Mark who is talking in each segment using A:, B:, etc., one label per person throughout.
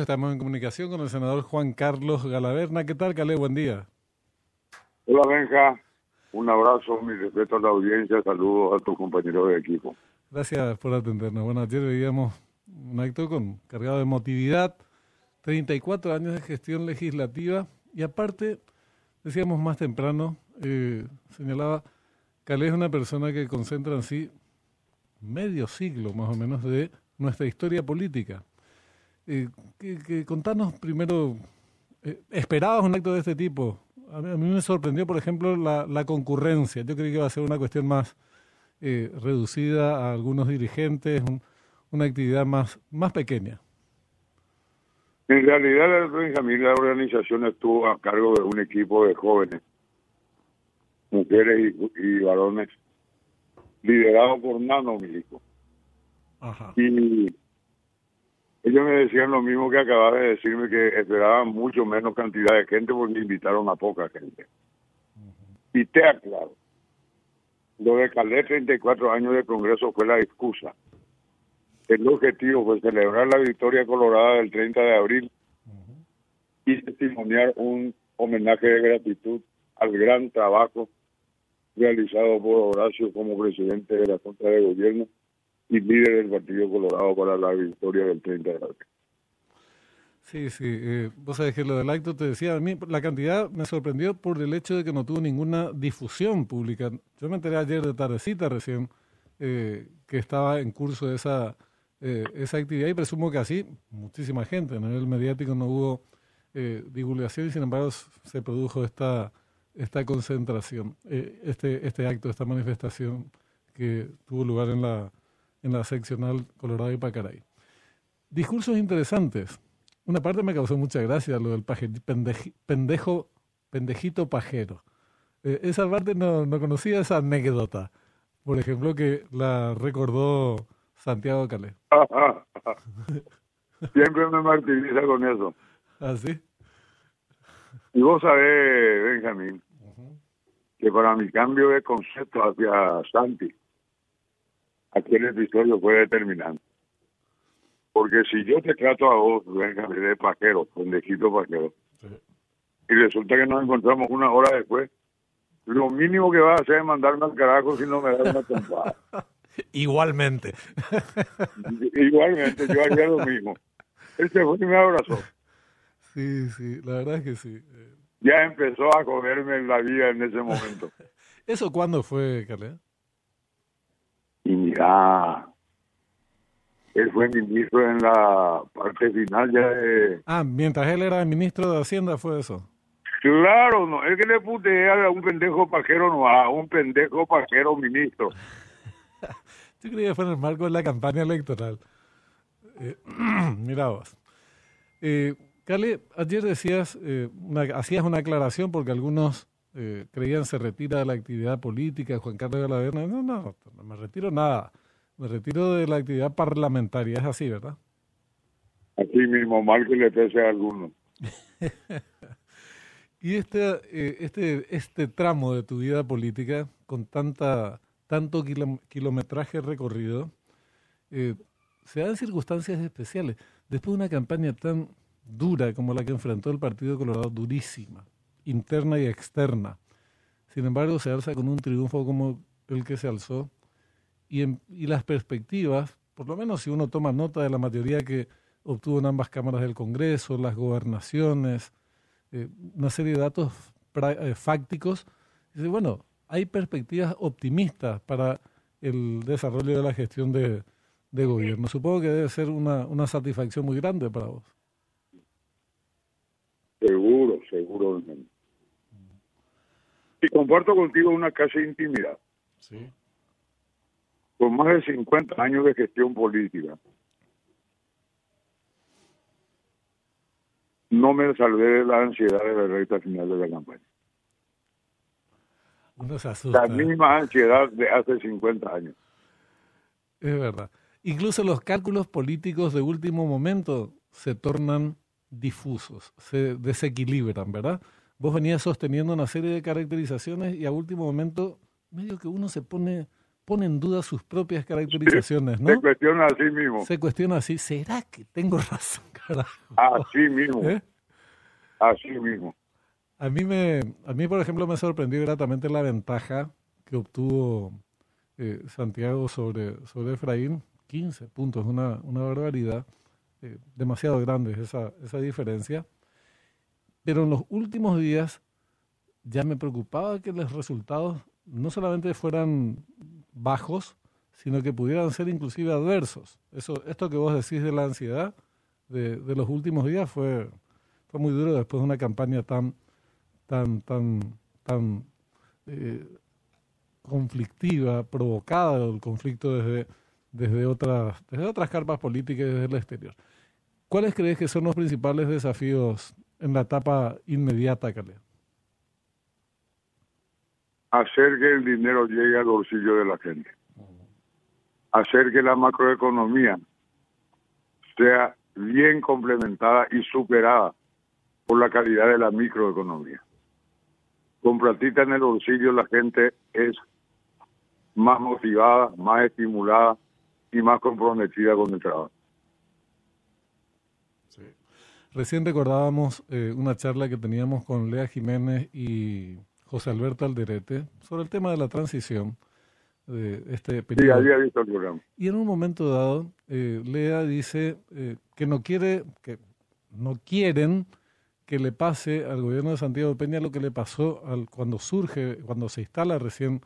A: Estamos en comunicación con el senador Juan Carlos Galaverna. ¿Qué tal, Calé? Buen día.
B: Hola, Benja. Un abrazo, mi respeto a la audiencia, saludos a tus compañeros de equipo.
A: Gracias por atendernos. Bueno, ayer veíamos un acto con cargado de emotividad, 34 años de gestión legislativa y aparte, decíamos más temprano, eh, señalaba, Calé es una persona que concentra en sí medio siglo más o menos de nuestra historia política. Eh, que, contanos primero, eh, ¿esperabas un acto de este tipo? A mí, me sorprendió, por ejemplo, la, la, concurrencia. Yo creí que iba a ser una cuestión más eh, reducida a algunos dirigentes, una actividad más, más pequeña.
B: En realidad, Benjamín, la organización estuvo a cargo de un equipo de jóvenes, mujeres y, varones, liderado por Nano Milico. Ajá. Y ellos me decían lo mismo que acababa de decirme, que esperaban mucho menos cantidad de gente porque invitaron a poca gente. Y te aclaro, lo de Calé 34 años de Congreso fue la excusa. El objetivo fue celebrar la victoria colorada del 30 de abril y testimoniar un homenaje de gratitud al gran trabajo realizado por Horacio como presidente de la Junta de Gobierno y líder del Partido Colorado para la victoria del 30 de abril.
A: Sí, sí. Eh, vos sabés que lo del acto te decía, a mí la cantidad me sorprendió por el hecho de que no tuvo ninguna difusión pública. Yo me enteré ayer de tardecita recién eh, que estaba en curso esa, eh, esa actividad y presumo que así muchísima gente. A nivel mediático no hubo eh, divulgación y sin embargo se produjo esta, esta concentración, este, este acto, esta manifestación que tuvo lugar en la en la seccional Colorado y Pacaray. Discursos interesantes. Una parte me causó mucha gracia, lo del pendejo, pendejito pajero. Eh, esa parte no, no conocía esa anécdota. Por ejemplo, que la recordó Santiago Calé.
B: Siempre me martiriza con eso.
A: ¿Ah, sí?
B: Y vos sabés, Benjamín, que para mi cambio de concepto hacia Santi, aquel episodio fue determinante. Porque si yo te trato a vos, Benjamín, de pajero, pendejito pajero, y resulta que nos encontramos una hora después, lo mínimo que vas a hacer es mandarme al carajo si no me das una trompada.
A: Igualmente.
B: Igualmente, yo haría lo mismo. Él se fue y me abrazó.
A: Sí, sí, la verdad es que sí.
B: Ya empezó a cogerme la vida en ese momento.
A: ¿Eso cuándo fue, Carlea?
B: Y mira, él fue ministro en la parte final ya de...
A: Ah, mientras él era ministro de Hacienda fue eso.
B: Claro, no, es que le putea a un pendejo pajero, no, a un pendejo pajero ministro.
A: Yo creía que fue en el marco de la campaña electoral. Eh, mira vos. Eh, Cale, ayer decías, eh, una, hacías una aclaración porque algunos eh, creían se retira de la actividad política, Juan Carlos de la Verna. No, no, no me retiro nada. Me retiro de la actividad parlamentaria. Es así, ¿verdad?
B: Así mismo, mal que le pese a algunos.
A: y este, eh, este, este tramo de tu vida política, con tanta, tanto kilometraje recorrido, eh, se dan circunstancias especiales. Después de una campaña tan dura como la que enfrentó el Partido Colorado, durísima, interna y externa. Sin embargo, se alza con un triunfo como el que se alzó y, las perspectivas, por lo menos si uno toma nota de la mayoría que obtuvo en ambas cámaras del Congreso, las gobernaciones, eh, una serie de datos eh, fácticos, dice, bueno, hay perspectivas optimistas para el desarrollo de la gestión de, gobierno. Supongo que debe ser una satisfacción muy grande para vos.
B: Y comparto contigo una casi intimidad. Sí. Con más de 50 años de gestión política, no me salvé de la ansiedad de la recta final de la campaña.
A: Asusta.
B: La misma ansiedad de hace 50 años.
A: Es verdad. Incluso los cálculos políticos de último momento se tornan difusos, se desequilibran, ¿verdad? Vos venías sosteniendo una serie de caracterizaciones y a último momento medio que uno se pone pone en duda sus propias caracterizaciones, ¿no?
B: Se cuestiona a sí mismo.
A: Se cuestiona así, ¿será que tengo razón?
B: Así mismo. ¿Eh? Así mismo.
A: A mí, me, a mí, por ejemplo, me sorprendió gratamente la ventaja que obtuvo eh, Santiago sobre, sobre Efraín. 15 puntos, una, una barbaridad. Eh, demasiado grande esa, esa diferencia. Pero en los últimos días ya me preocupaba que los resultados no solamente fueran bajos, sino que pudieran ser inclusive adversos. Eso, esto que vos decís de la ansiedad de, los últimos días fue, fue muy duro después de una campaña tan, tan, tan, tan eh, conflictiva, provocada el conflicto desde, desde, otras, desde otras carpas políticas y desde el exterior. ¿Cuáles crees que son los principales desafíos en la etapa inmediata, Caleb?
B: Hacer que el dinero llegue al bolsillo de la gente. Hacer que la macroeconomía sea bien complementada y superada por la calidad de la microeconomía. Con platita en el bolsillo la gente es más motivada, más estimulada y más comprometida con el trabajo.
A: Recién recordábamos eh, una charla que teníamos con Lea Jiménez y José Alberto Alderete sobre el tema de la transición de este periodo.
B: Sí, había visto el programa.
A: Y en un momento dado, eh, Lea dice eh, que no quiere, que no quieren que le pase al gobierno de Santiago Peña lo que le pasó al, cuando surge, cuando se instala recién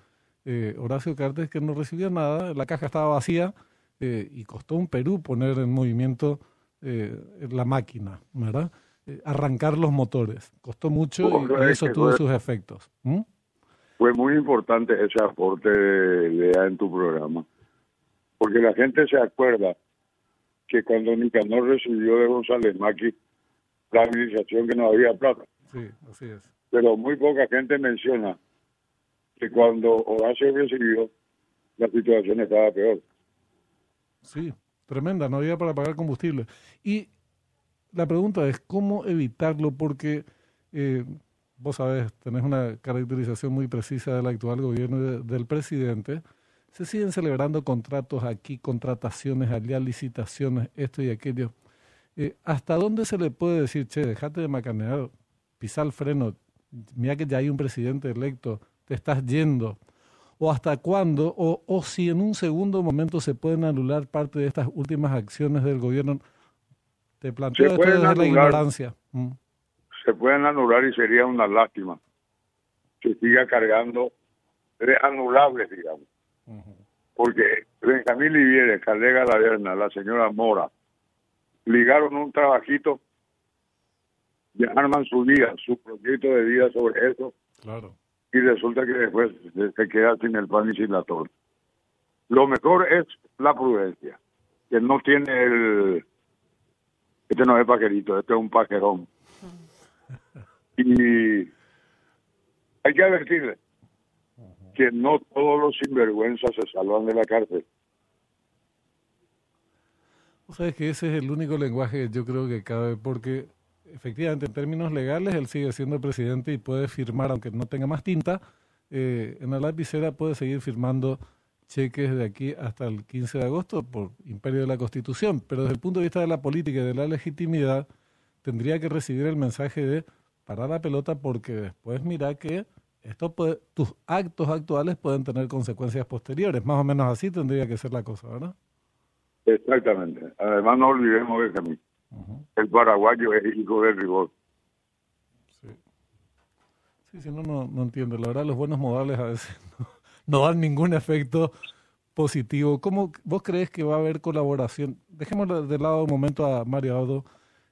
A: Horacio Cartes, que no recibió nada, la caja estaba vacía y costó un Perú poner en movimiento eh, la máquina, ¿verdad? Eh, arrancar los motores. Costó mucho y, eso tuvo sus efectos.
B: Fue muy importante ese aporte de Lea en tu programa, porque la gente se acuerda que cuando Nicanor recibió de González Maqui la administración que no había plata.
A: Sí, así es.
B: Pero muy poca gente menciona que cuando Horacio recibió, la situación estaba peor.
A: Sí, tremenda, no había para pagar combustible. Y la pregunta es, ¿cómo evitarlo? Porque eh, vos sabés, tenés una caracterización muy precisa del actual gobierno del presidente. Se siguen celebrando contratos aquí, contrataciones allá, licitaciones, esto y aquello. Eh, ¿Hasta dónde se le puede decir, che, dejate de macanear, pisar el freno, mira que ya hay un presidente electo, te estás yendo? O hasta cuándo, o, o si en un segundo momento se pueden anular parte de estas últimas acciones del gobierno. Te planteo esto desde la ignorancia. Mm.
B: Se pueden anular y sería una lástima que siga cargando de anulables, digamos. Porque Benjamín Livieres, Carlega Laverna, la señora Mora, ligaron un trabajito y arman su vida, su proyecto de vida sobre eso.
A: Claro
B: y resulta que después se queda sin el pan y sin la torta. Lo mejor es la prudencia, que no tiene el... Este no es paquerito, este es un paquerón. Y hay que advertirle que no todos los sinvergüenzas se salvan de la cárcel.
A: O sea, que ese es el único lenguaje que yo creo que cabe, porque efectivamente, en términos legales, él sigue siendo presidente y puede firmar, aunque no tenga más tinta, eh, en la lapicera puede seguir firmando cheques de aquí hasta el 15 de agosto por imperio de la Constitución, pero desde el punto de vista de la política y de la legitimidad, tendría que recibir el mensaje de parar la pelota porque después mira que esto puede, tus actos actuales pueden tener consecuencias posteriores. Más o menos así tendría que ser la cosa, ¿verdad?
B: Exactamente. Además, no olvidemos, El paraguayo es hijo del rigor.
A: Sí, sí, si no, no, entiendo. La verdad, los buenos modales a veces no, dan ningún efecto positivo. ¿Cómo vos crees que va a haber colaboración? Dejemos de lado un momento a Mario Audo,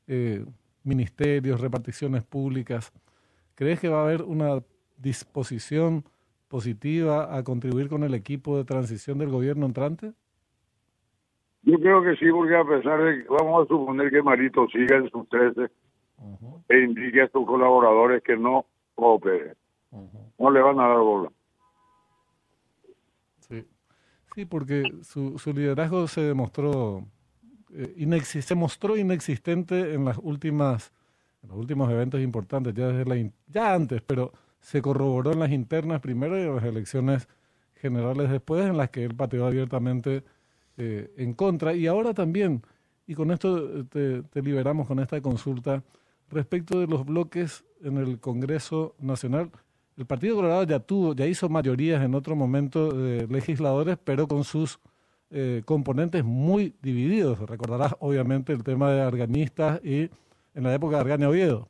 A: eh, ministerios, reparticiones públicas. ¿Crees que va a haber una disposición positiva a contribuir con el equipo de transición del gobierno entrante?
B: Yo creo que sí, porque a pesar de que vamos a suponer que Marito siga en sus 13 e indique a sus colaboradores que no cooperen, no le van a dar bola.
A: Sí, sí porque su, su liderazgo se demostró, eh, se mostró inexistente en las últimas en los últimos eventos importantes, ya desde la ya antes, pero se corroboró en las internas primero y en las elecciones generales después, en las que él pateó abiertamente eh, en contra. Y ahora también Y con esto te, te liberamos con esta consulta respecto de los bloques en el Congreso Nacional. El Partido Colorado ya tuvo, ya hizo mayorías en otro momento de legisladores, pero con sus eh, componentes muy divididos. Recordarás obviamente el tema de arganistas y en la época de Argania Oviedo.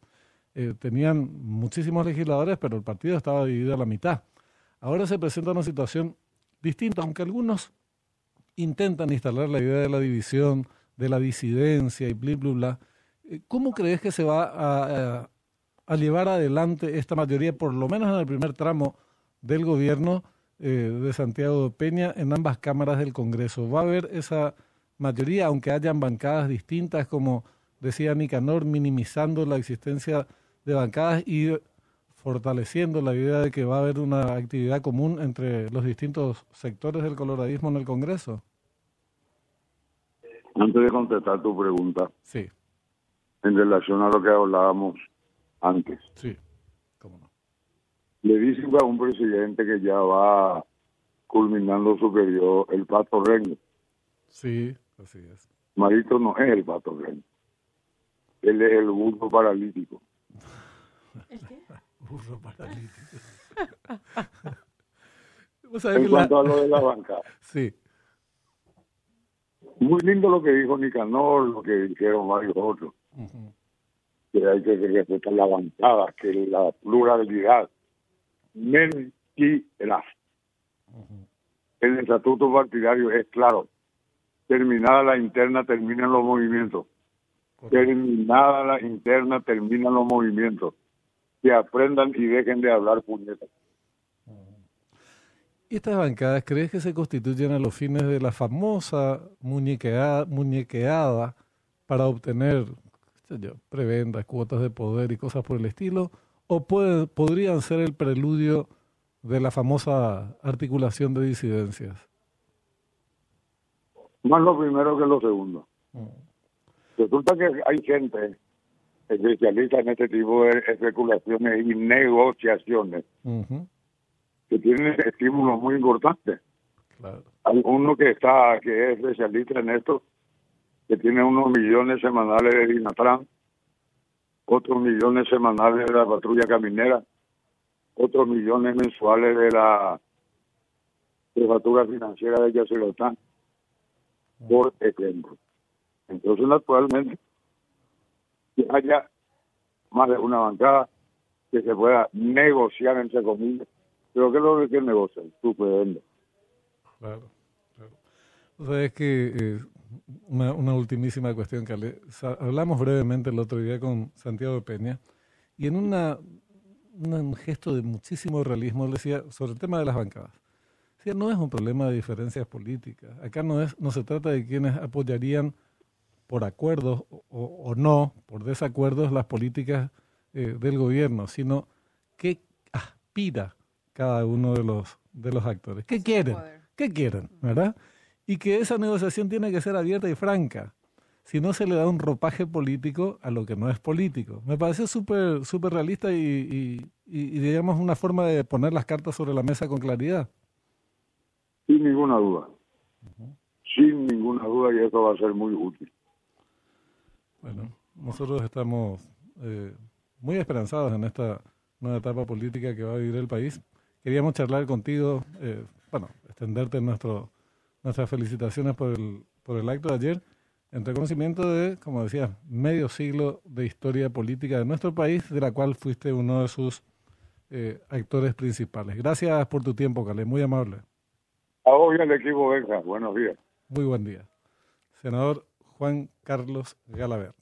A: Eh, tenían muchísimos legisladores, pero el partido estaba dividido a la mitad. Ahora se presenta una situación distinta, aunque algunos intentan instalar la idea de la división, de la disidencia y bla. Eh, ¿Cómo crees que se va a, a llevar adelante esta mayoría, por lo menos en el primer tramo del gobierno eh, de Santiago Peña, en ambas cámaras del Congreso. ¿Va a haber esa mayoría, aunque hayan bancadas distintas, como decía Nicanor, minimizando la existencia de bancadas y fortaleciendo la idea de que va a haber una actividad común entre los distintos sectores del coloradismo en el Congreso?
B: Antes de contestar tu pregunta,
A: sí.
B: en relación a lo que hablábamos antes.
A: Sí, cómo no.
B: Le dicen a un presidente que ya va culminando su periodo el pato reño.
A: Sí, así es.
B: Marito no es el pato reño. Él es el burro paralítico.
A: ¿El qué? Burro paralítico.
B: en cuanto a lo de la banca.
A: Sí.
B: Muy lindo lo que dijo Nicanor, lo que dijeron varios otros que hay que respetar la bancada, que la pluralidad. Mentira. El estatuto partidario es claro. Terminada la interna, terminan los movimientos. Terminada la interna, terminan los movimientos. Que aprendan y dejen de hablar puñetas.
A: ¿Y estas bancadas crees que se constituyen a los fines de la famosa muñequeada, muñequeada para obtener prebendas, cuotas de poder y cosas por el estilo, o puede, podrían ser el preludio de la famosa articulación de disidencias?
B: Más lo primero que lo segundo. Mm. Resulta que hay gente especialista en este tipo de especulaciones y negociaciones que tienen estímulos muy importantes.
A: Claro.
B: Hay uno que está, que es especialista en esto, que tiene unos millones semanales de Dinatran, otros millones semanales de la patrulla caminera, otros millones mensuales de la jefatura financiera de Yacelotán, por ejemplo. Entonces, actualmente, que haya más de una bancada que se pueda negociar entre comillas. Pero ¿qué es lo que negocian? Tú
A: Claro, claro. O sea, es que eh, una, una, ultimísima cuestión, que Hablamos brevemente el otro día con Santiago Peña y en una, un gesto de muchísimo realismo le decía sobre el tema de las bancadas. No es un problema de diferencias políticas. Acá no, es, no se trata de quienes apoyarían por acuerdos o, no, por desacuerdos, las políticas eh, del gobierno, sino qué aspira cada uno de los, de los actores. ¿Qué quieren? ¿Qué quieren? ¿Verdad? y que esa negociación tiene que ser abierta y franca. Si no se le da un ropaje político a lo que no es político. Me parece súper super realista y, digamos una forma de poner las cartas sobre la mesa con claridad.
B: Sin ninguna duda. Sin ninguna duda y eso va a ser muy útil.
A: Bueno, nosotros estamos eh, muy esperanzados en esta nueva etapa política que va a vivir el país. Queríamos charlar contigo, eh, bueno, extenderte nuestro nuestras felicitaciones por el, por el acto de ayer, en reconocimiento de, como decía, medio siglo de historia política de nuestro país, de la cual fuiste uno de sus eh, actores principales. Gracias por tu tiempo, Calé, muy amable.
B: A vos y al equipo Benja, buenos días.
A: Muy buen día. Senador Juan Carlos Galaver.